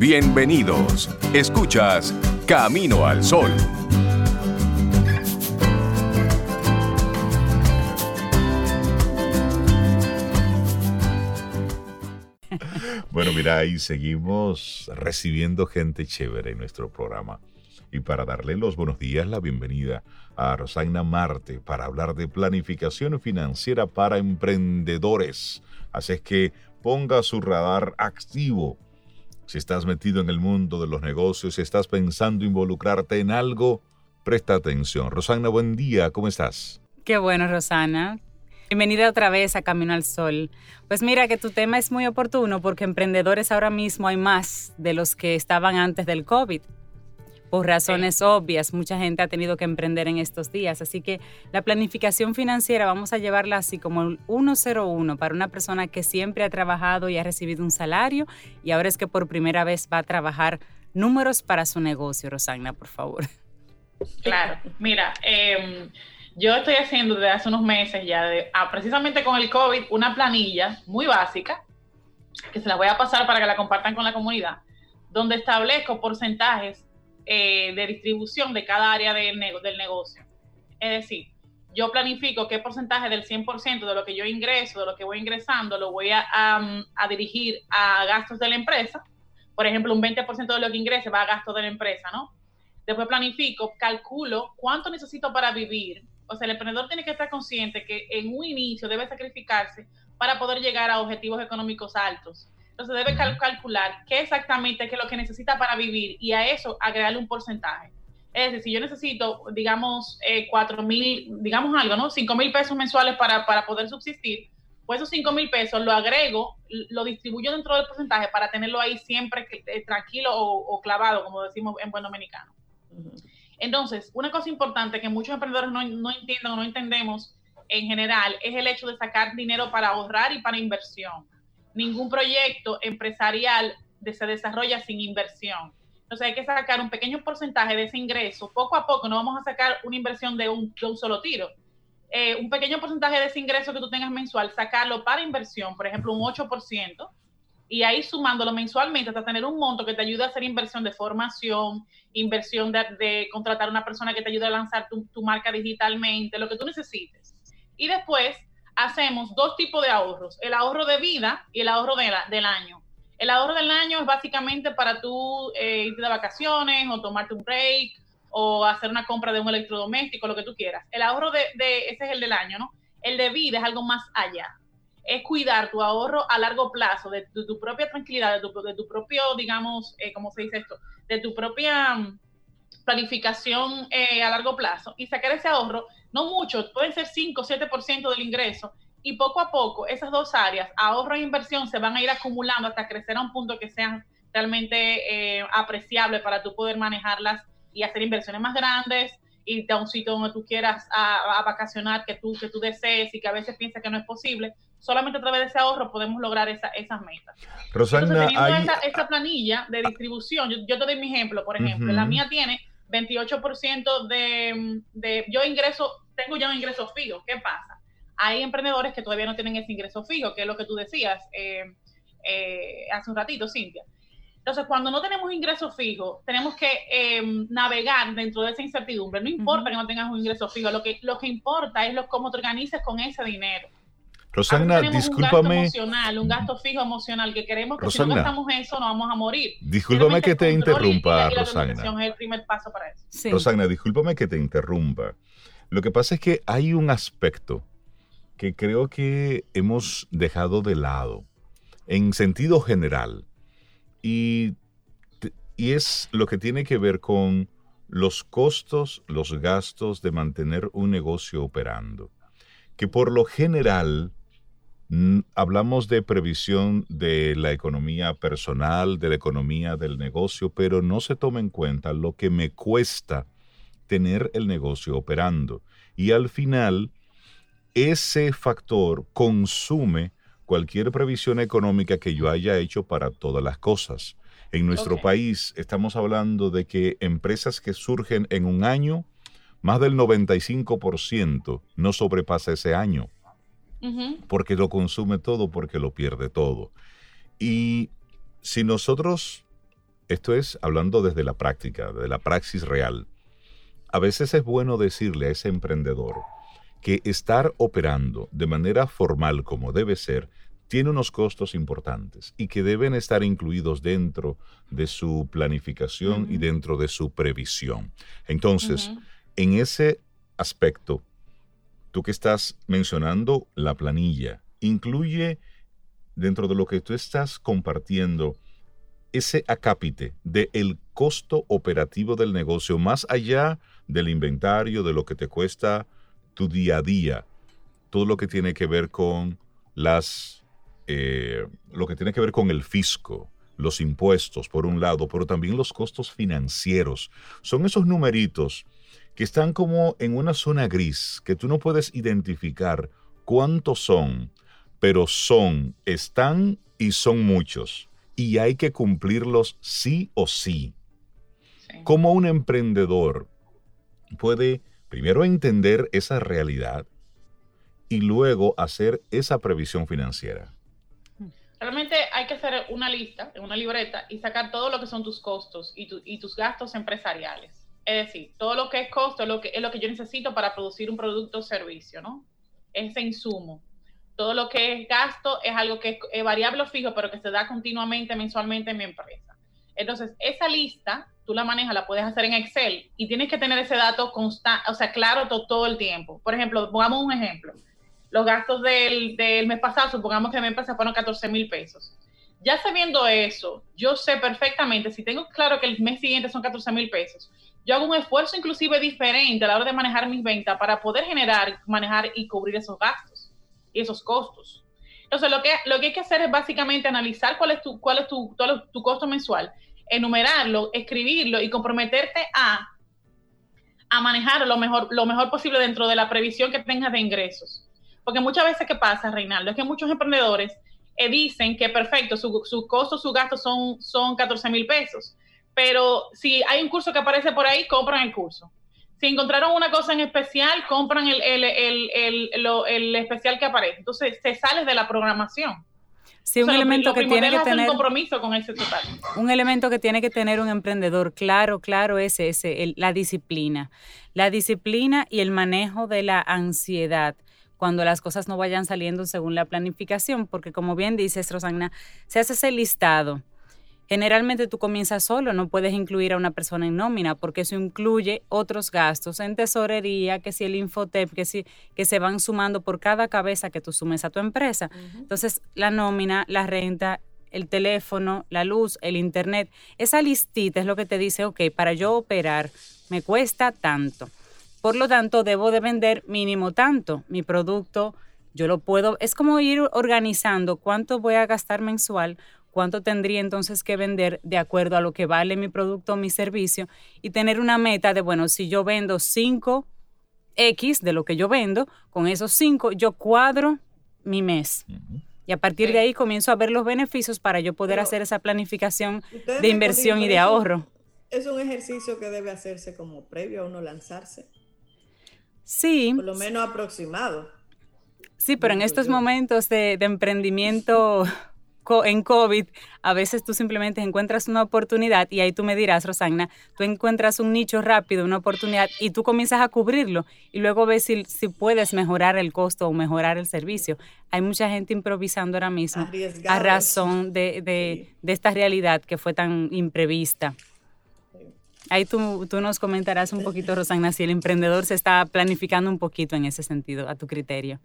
Bienvenidos. Escuchas Camino al Sol. Bueno, mira, ahí seguimos recibiendo gente chévere en nuestro programa. Y para darle los buenos días, la bienvenida a Rosagna Marte para hablar de planificación financiera para emprendedores. Así es que ponga su radar activo. Si estás metido en el mundo de los negocios, si estás pensando involucrarte en algo, presta atención. Rosana, buen día, ¿cómo estás? Qué bueno, Rosana. Bienvenida otra vez a Camino al Sol. Pues mira que tu tema es muy oportuno porque emprendedores ahora mismo hay más de los que estaban antes del COVID por razones obvias, mucha gente ha tenido que emprender en estos días. Así que la planificación financiera vamos a llevarla así como el 101 para una persona que siempre ha trabajado y ha recibido un salario y ahora es que por primera vez va a trabajar números para su negocio. Rosagna, por favor. Claro, mira, em, yo estoy haciendo desde hace unos meses ya, ah, precisamente con el COVID, una planilla muy básica, que se la voy a pasar para que la compartan con la comunidad, donde establezco porcentajes eh, de distribución de cada área del, del negocio. Es decir, yo planifico qué porcentaje del 100% de lo que yo ingreso, de lo que voy ingresando, lo voy a, a, dirigir a gastos de la empresa. Por ejemplo, un 20% de lo que ingrese va a gastos de la empresa, ¿no? Después planifico, calculo cuánto necesito para vivir. O sea, el emprendedor tiene que estar consciente que en un inicio debe sacrificarse para poder llegar a objetivos económicos altos. Entonces debe calcular qué exactamente es lo que necesita para vivir y a eso agregarle un porcentaje. Es decir, si yo necesito, digamos, eh, cuatro mil, digamos algo, ¿no? Cinco mil pesos mensuales para, poder subsistir, pues esos cinco mil pesos lo agrego, lo distribuyo dentro del porcentaje para tenerlo ahí siempre eh, tranquilo o, clavado, como decimos en buen dominicano. Entonces, una cosa importante que muchos emprendedores no, no entienden o no entendemos en general es el hecho de sacar dinero para ahorrar y para inversión ningún proyecto empresarial se desarrolla sin inversión. Entonces hay que sacar un pequeño porcentaje de ese ingreso. Poco a poco no vamos a sacar una inversión de un, solo tiro. Eh, un pequeño porcentaje de ese ingreso que tú tengas mensual, sacarlo para inversión, por ejemplo, un 8%, y ahí sumándolo mensualmente hasta tener un monto que te ayude a hacer inversión de formación, inversión de, contratar a una persona que te ayude a lanzar tu, tu marca digitalmente, lo que tú necesites. Y después hacemos dos tipos de ahorros, el ahorro de vida y el ahorro de del año. El ahorro del año es básicamente para tú eh, irte de vacaciones o tomarte un break o hacer una compra de un electrodoméstico, lo que tú quieras. El ahorro de, ese es el del año, ¿no? El de vida es algo más allá. Es cuidar tu ahorro a largo plazo, de, tu propia tranquilidad, de tu, de tu propio, digamos, eh, ¿cómo se dice esto? De tu propia planificación eh, a largo plazo y sacar ese ahorro no mucho, pueden ser 5 o 7% del ingreso, y poco a poco esas dos áreas, ahorro e inversión, se van a ir acumulando hasta crecer a un punto que sean realmente eh, apreciables para tú poder manejarlas y hacer inversiones más grandes, irte a un sitio donde tú quieras a, vacacionar, que tú, que tú desees y que a veces piensas que no es posible. Solamente a través de ese ahorro podemos lograr esa, esas metas. Rosana, Entonces, esa, planilla de distribución, yo, te doy mi ejemplo, por ejemplo, la mía tiene 28% de, de, yo ingreso, tengo ya un ingreso fijo. ¿Qué pasa? Hay emprendedores que todavía no tienen ese ingreso fijo, que es lo que tú decías eh, eh, hace un ratito, Cintia. Entonces, cuando no tenemos ingreso fijo, tenemos que em, navegar dentro de esa incertidumbre. No importa que no tengas un ingreso fijo, lo que, lo que importa es lo, cómo te organizas con ese dinero. Rosana, discúlpame. Un gasto emocional, un gasto fijo emocional que queremos que si no gastamos eso no vamos a morir. Discúlpame que te interrumpa, Rosana. Es el primer paso para eso. Rosana, discúlpame que te interrumpa. Lo que pasa es que hay un aspecto que creo que hemos dejado de lado en sentido general y, y es lo que tiene que ver con los costos, los gastos de mantener un negocio operando, que por lo general hablamos de previsión de la economía personal, de la economía del negocio, pero no se toma en cuenta lo que me cuesta tener el negocio operando. Y al final, ese factor consume cualquier previsión económica que yo haya hecho para todas las cosas. En nuestro país estamos hablando de que empresas que surgen en un año, más del 95% no sobrepasa ese año porque lo consume todo, porque lo pierde todo. Y si nosotros esto es hablando desde la práctica, de la praxis real. A veces es bueno decirle a ese emprendedor que estar operando de manera formal como debe ser tiene unos costos importantes y que deben estar incluidos dentro de su planificación y dentro de su previsión. Entonces, en ese aspecto, tú que estás mencionando la planilla, incluye dentro de lo que tú estás compartiendo ese acápite del costo operativo del negocio, más allá del inventario, de lo que te cuesta tu día a día, todo lo que tiene que ver con las, eh, lo que tiene que ver con el fisco, los impuestos, por un lado, pero también los costos financieros. Son esos numeritos que están como en una zona gris, que tú no puedes identificar cuántos son, pero son, están y son muchos y hay que cumplirlos sí o sí. Como un emprendedor puede primero entender esa realidad y luego hacer esa previsión financiera? Realmente hay que hacer una lista, una libreta y sacar todo lo que son tus costos y, tus gastos empresariales. Es decir, todo lo que es costo es lo que, es lo que yo necesito para producir un producto o servicio, ¿no? Ese insumo todo lo que es gasto es algo que es variable o fijo, pero que se da continuamente, mensualmente en mi empresa. Entonces, esa lista, tú la manejas, la puedes hacer en Excel y tienes que tener ese dato constante, o sea, claro todo, el tiempo. Por ejemplo, pongamos un ejemplo. Los gastos del, del mes pasado, supongamos que mi empresa fueron 14 mil pesos. Ya sabiendo eso, yo sé perfectamente, si tengo claro que el mes siguiente son 14 mil pesos, yo hago un esfuerzo inclusive diferente a la hora de manejar mis ventas para poder generar, manejar y cubrir esos gastos y esos costos. Entonces, lo que, lo que hay que hacer es básicamente analizar cuál es tu, cuál es tu, tu costo mensual, enumerarlo, escribirlo y comprometerte a, a manejar lo mejor, lo mejor posible dentro de la previsión que tengas de ingresos. Porque muchas veces, ¿qué pasa, Reinaldo? Es que muchos emprendedores eh, dicen que perfecto, sus su costos, sus gastos son, son 14 mil pesos. Pero si hay un curso que aparece por ahí, compran el curso si encontraron una cosa en especial, compran el, el, especial que aparece. Entonces, se sale de la programación. Sí, un elemento que tiene que tener un compromiso con ese total. Un elemento que tiene que tener un emprendedor, claro, claro, es ese, la disciplina. La disciplina y el manejo de la ansiedad cuando las cosas no vayan saliendo según la planificación, porque como bien dices, Rosana, se hace ese listado Generalmente tú comienzas solo, no puedes incluir a una persona en nómina porque eso incluye otros gastos en tesorería, que si el infotep, que si que se van sumando por cada cabeza que tú sumes a tu empresa. Entonces, la nómina, la renta, el teléfono, la luz, el internet, esa listita es lo que te dice, ok, para yo operar me cuesta tanto. Por lo tanto, debo de vender mínimo tanto. Mi producto, yo lo puedo, es como ir organizando cuánto voy a gastar mensual cuánto tendría entonces que vender de acuerdo a lo que vale mi producto o mi servicio y tener una meta de, bueno, si yo vendo 5 X de lo que yo vendo, con esos 5 yo cuadro mi mes. Y a partir de ahí comienzo a ver los beneficios para yo poder hacer esa planificación de inversión y de ahorro. Es un ejercicio que debe hacerse como previo a uno lanzarse. Sí. Por lo menos aproximado. Sí, pero en estos momentos de, de emprendimiento en COVID, a veces tú simplemente encuentras una oportunidad y ahí tú me dirás, Rosagna, tú encuentras un nicho rápido, una oportunidad y tú comienzas a cubrirlo y luego ves si, si puedes mejorar el costo o mejorar el servicio. Hay mucha gente improvisando ahora mismo a razón de, de, de, esta realidad que fue tan imprevista. Ahí tú, tú nos comentarás un poquito, Rosagna, si el emprendedor se está planificando un poquito en ese sentido, a tu criterio.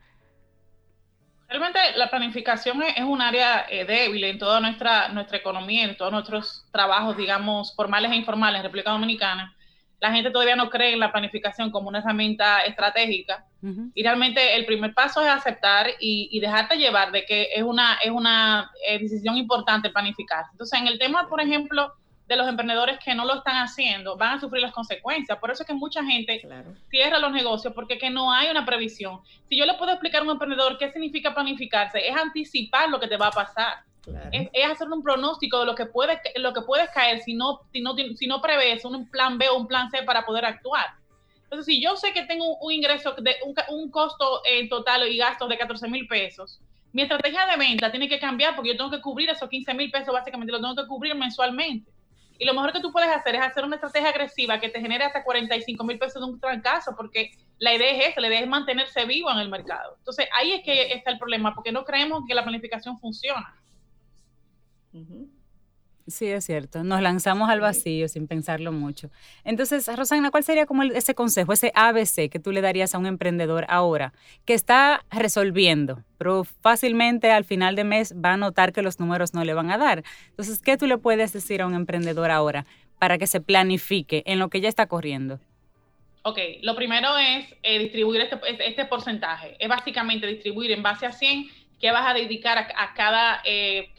Realmente la planificación es, un área eh, débil en toda nuestra, nuestra economía, en todos nuestros trabajos, digamos, formales e informales en República Dominicana. La gente todavía no cree en la planificación como una herramienta estratégica. Y realmente el primer paso es aceptar y, y, dejarte llevar de que es una, es una eh, decisión importante planificar. Entonces, en el tema, por ejemplo, de los emprendedores que no lo están haciendo van a sufrir las consecuencias. Por eso es que mucha gente cierra los negocios porque que no hay una previsión. Si yo le puedo explicar a un emprendedor qué significa planificarse, es anticipar lo que te va a pasar. Es, hacer un pronóstico de lo que puede lo que puedes caer si no, si no, si no prevés un plan B o un plan C para poder actuar. Entonces, si yo sé que tengo un, ingreso de un, costo en total y gastos de 14 mil pesos, mi estrategia de venta tiene que cambiar porque yo tengo que cubrir esos 15 mil pesos, básicamente lo tengo que cubrir mensualmente. Y lo mejor que tú puedes hacer es hacer una estrategia agresiva que te genere hasta 45 mil pesos de un trancazo, porque la idea es esa, la idea es mantenerse vivo en el mercado. Entonces, ahí es que está el problema, porque no creemos que la planificación funciona. Sí, es cierto. Nos lanzamos al vacío sin pensarlo mucho. Entonces, Rosana, ¿cuál sería como ese consejo, ese ABC que tú le darías a un emprendedor ahora que está resolviendo, pero fácilmente al final de mes va a notar que los números no le van a dar? Entonces, ¿qué tú le puedes decir a un emprendedor ahora para que se planifique en lo que ya está corriendo? Ok, lo primero es eh, distribuir este, este porcentaje. Es básicamente distribuir en base a 100 qué vas a dedicar a, cada eh,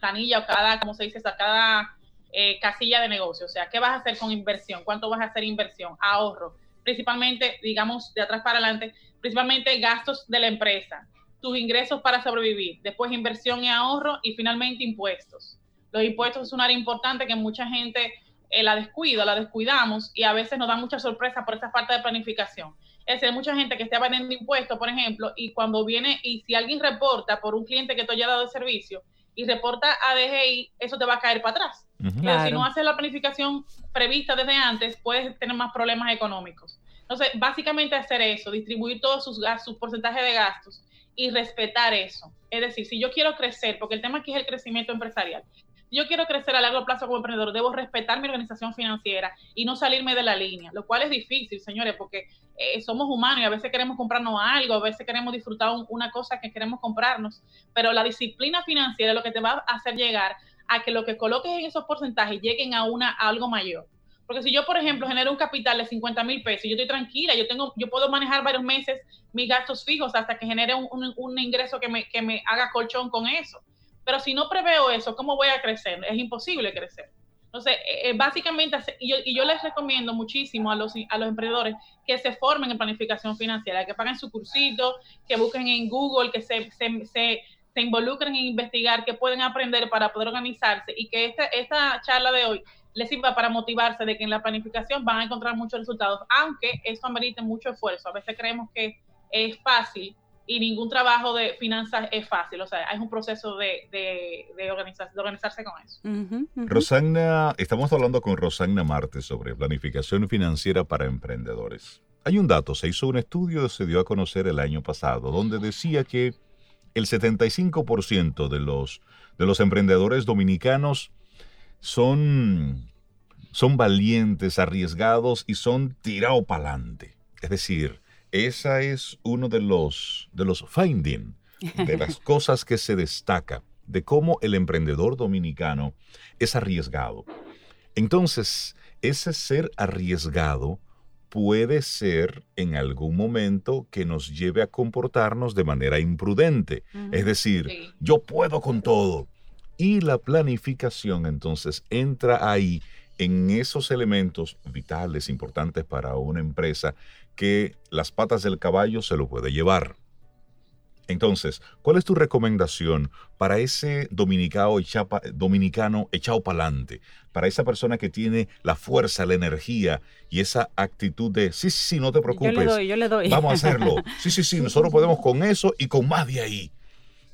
planilla o cada, ¿cómo se dice? A cada eh, casilla de negocio. O sea, ¿qué vas a hacer con inversión? ¿Cuánto vas a hacer inversión? Ahorro. Principalmente, digamos, de atrás para adelante, principalmente gastos de la empresa, tus ingresos para sobrevivir, después inversión y ahorro y finalmente impuestos. Los impuestos es un área importante que mucha gente eh, la descuida, la descuidamos y a veces nos da mucha sorpresa por esa falta de planificación. Es decir, hay mucha gente que está vendiendo impuestos, por ejemplo, y cuando viene, y si alguien reporta por un cliente que te haya dado el servicio y reporta a DGI, eso te va a caer para atrás. Pero si no haces la planificación prevista desde antes, puedes tener más problemas económicos. Entonces, básicamente hacer eso, distribuir todos sus gastos, sus porcentajes de gastos y respetar eso. Es decir, si yo quiero crecer, porque el tema aquí es el crecimiento empresarial, yo quiero crecer a largo plazo como emprendedor, debo respetar mi organización financiera y no salirme de la línea, lo cual es difícil, señores, porque eh, somos humanos y a veces queremos comprarnos algo, a veces queremos disfrutar una cosa que queremos comprarnos, pero la disciplina financiera es lo que te va a hacer llegar a que lo que coloques en esos porcentajes lleguen a, una, algo mayor. Porque si yo, por ejemplo, genero un capital de 50 mil pesos, yo estoy tranquila, yo tengo, yo puedo manejar varios meses mis gastos fijos hasta que genere un, un ingreso que me, que me haga colchón con eso. Pero si no preveo eso, ¿cómo voy a crecer? Es imposible crecer. Entonces, eh, eh, básicamente, y yo, les recomiendo muchísimo a los, a los emprendedores que se formen en planificación financiera, que paguen su cursito, que busquen en Google, que se, se, se, se involucren en investigar, que pueden aprender para poder organizarse y que esta, esta charla de hoy les sirva para motivarse de que en la planificación van a encontrar muchos resultados, aunque esto amerite mucho esfuerzo. A veces creemos que es fácil, y ningún trabajo de finanzas es fácil, o sea, es un proceso de, de, de, organizarse con eso. Rosagna, estamos hablando con Rosagna Marte sobre planificación financiera para emprendedores. Hay un dato, se hizo un estudio, se dio a conocer el año pasado, donde decía que el 75% de los, de los emprendedores dominicanos son, son valientes, arriesgados y son tirados para adelante. Es decir, esa es uno de los, de los finding, de las cosas que se destaca, de cómo el emprendedor dominicano es arriesgado. Entonces, ese ser arriesgado puede ser en algún momento que nos lleve a comportarnos de manera imprudente. Es decir, yo puedo con todo. Y la planificación entonces entra ahí en esos elementos vitales, importantes para una empresa, que las patas del caballo se lo puede llevar. Entonces, ¿cuál es tu recomendación para ese dominicano, dominicano echado para adelante? Para esa persona que tiene la fuerza, la energía y esa actitud de, sí, sí, sí, no te preocupes. Yo le doy, yo le doy. Vamos a hacerlo. Sí, sí, sí, nosotros podemos con eso y con más de ahí.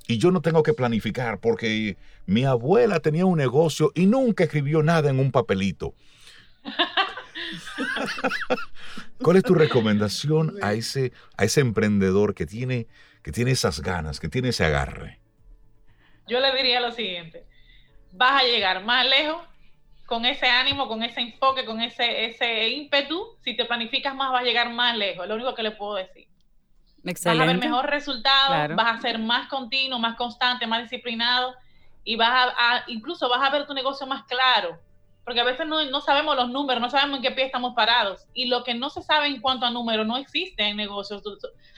Y yo no tengo que planificar porque mi abuela tenía un negocio y nunca escribió nada en un papelito. ¿Cuál es tu recomendación a ese, a ese emprendedor que tiene, que tiene esas ganas, que tiene ese agarre? Yo le diría lo siguiente, vas a llegar más lejos con ese ánimo, con ese enfoque, con ese, ese ímpetu. Si te planificas más, vas a llegar más lejos. Lo único que le puedo decir. Excelente. Vas a ver mejor resultado, vas a ser más continuo, más constante, más disciplinado y vas a, incluso vas a ver tu negocio más claro porque a veces no, sabemos los números, no sabemos en qué pie estamos parados. Y lo que no se sabe en cuanto a números no existe en negocios.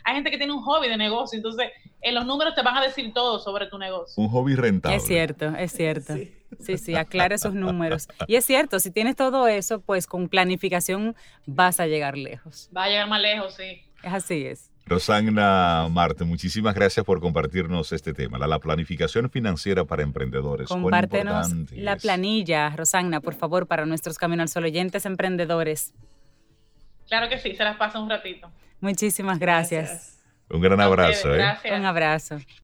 Hay gente que tiene un hobby de negocio, entonces en los números te van a decir todo sobre tu negocio. Un hobby rentable. Es cierto, es cierto. Sí, sí, aclara esos números. Y es cierto, si tienes todo eso, pues con planificación vas a llegar lejos. Va a llegar más lejos, sí. Es así es. Rosagna Marte, muchísimas gracias por compartirnos este tema, la, planificación financiera para emprendedores. Compártenos la planilla, Rosagna, por favor, para nuestros Camino al Sol oyentes emprendedores. Claro que sí, se las paso un ratito. Muchísimas gracias. Un gran abrazo. ¿eh? Un abrazo.